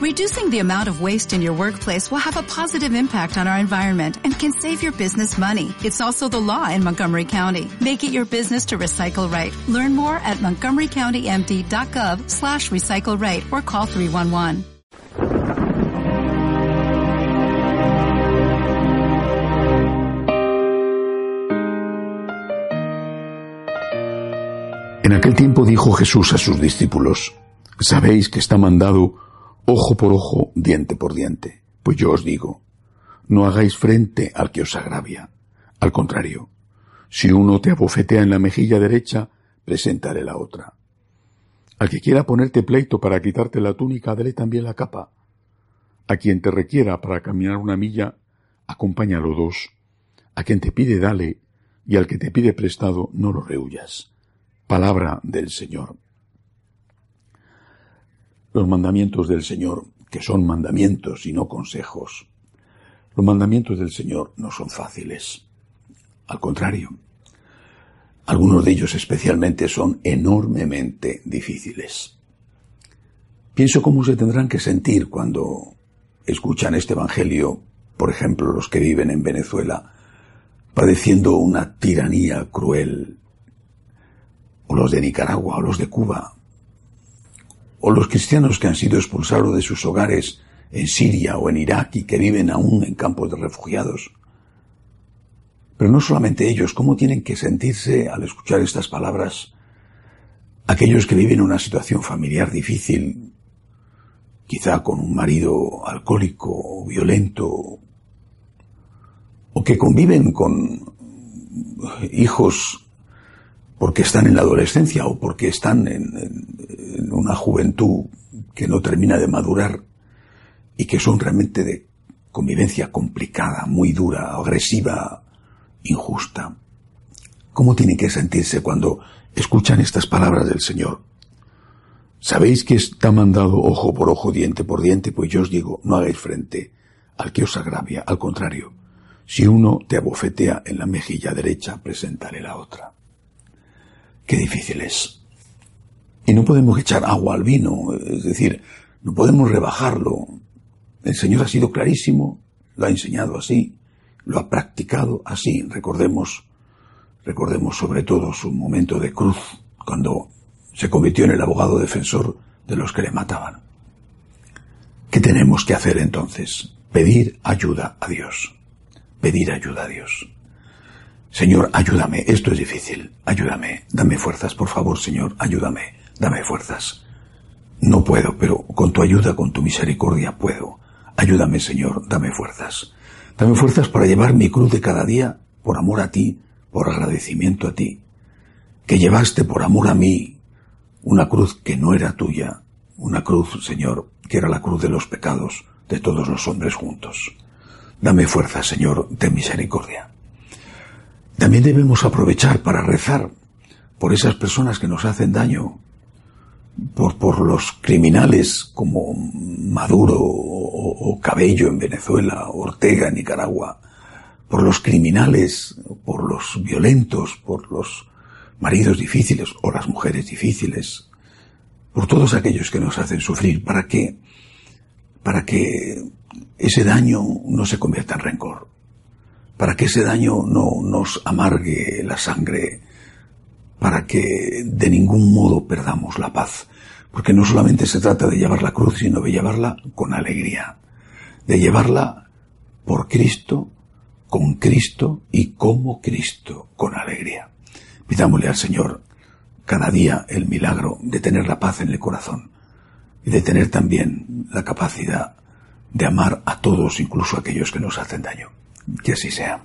Reducing the amount of waste in your workplace will have a positive impact on our environment and can save your business money. It's also the law in Montgomery County. Make it your business to recycle right. Learn more at montgomerycountymd.gov slash recycle right or call 311. En aquel tiempo dijo Jesús a sus discípulos, Sabéis que está mandado ojo por ojo, diente por diente. Pues yo os digo, no hagáis frente al que os agravia. Al contrario, si uno te abofetea en la mejilla derecha, preséntale la otra. Al que quiera ponerte pleito para quitarte la túnica, dale también la capa. A quien te requiera para caminar una milla, acompáñalo dos. A quien te pide, dale, y al que te pide prestado, no lo rehuyas. Palabra del Señor. Los mandamientos del Señor, que son mandamientos y no consejos, los mandamientos del Señor no son fáciles. Al contrario, algunos de ellos especialmente son enormemente difíciles. Pienso cómo se tendrán que sentir cuando escuchan este Evangelio, por ejemplo, los que viven en Venezuela, padeciendo una tiranía cruel o los de Nicaragua, o los de Cuba, o los cristianos que han sido expulsados de sus hogares en Siria o en Irak y que viven aún en campos de refugiados. Pero no solamente ellos, ¿cómo tienen que sentirse al escuchar estas palabras aquellos que viven una situación familiar difícil, quizá con un marido alcohólico o violento, o que conviven con hijos porque están en la adolescencia o porque están en, una juventud que no termina de madurar y que son realmente de convivencia complicada, muy dura, agresiva, injusta. ¿Cómo tienen que sentirse cuando escuchan estas palabras del Señor? Sabéis que está mandado ojo por ojo, diente por diente, pues yo os digo, no hagáis frente al que os agravia, al contrario, si uno te abofetea en la mejilla derecha, preséntale la otra. Qué difícil es. Y no podemos echar agua al vino, es decir, no podemos rebajarlo. El Señor ha sido clarísimo, lo ha enseñado así, lo ha practicado así. Recordemos, recordemos sobre todo su momento de cruz, cuando se convirtió en el abogado defensor de los que le mataban. ¿Qué tenemos que hacer entonces? Pedir ayuda a Dios. Pedir ayuda a Dios. Señor, ayúdame, esto es difícil, ayúdame, dame fuerzas, por favor, Señor, ayúdame, dame fuerzas. No puedo, pero con tu ayuda, con tu misericordia puedo. Ayúdame, Señor, dame fuerzas. Dame fuerzas para llevar mi cruz de cada día por amor a ti, por agradecimiento a ti. Que llevaste por amor a mí una cruz que no era tuya, una cruz, Señor, que era la cruz de los pecados de todos los hombres juntos. Dame fuerzas, Señor, de misericordia. También debemos aprovechar para rezar por esas personas que nos hacen daño, por, los criminales como Maduro o, o, Cabello en Venezuela, Ortega en Nicaragua, por los criminales, por los violentos, por los maridos difíciles o las mujeres difíciles, por todos aquellos que nos hacen sufrir, para que, para que ese daño no se convierta en rencor, para que ese daño no nos amargue la sangre, para que de ningún modo perdamos la paz, porque no solamente se trata de llevar la cruz, sino de llevarla con alegría, de llevarla por Cristo, con Cristo y como Cristo, con alegría. Pidámosle al Señor cada día el milagro de tener la paz en el corazón y de tener también la capacidad de amar a todos, incluso a aquellos que nos hacen daño. Que así sea.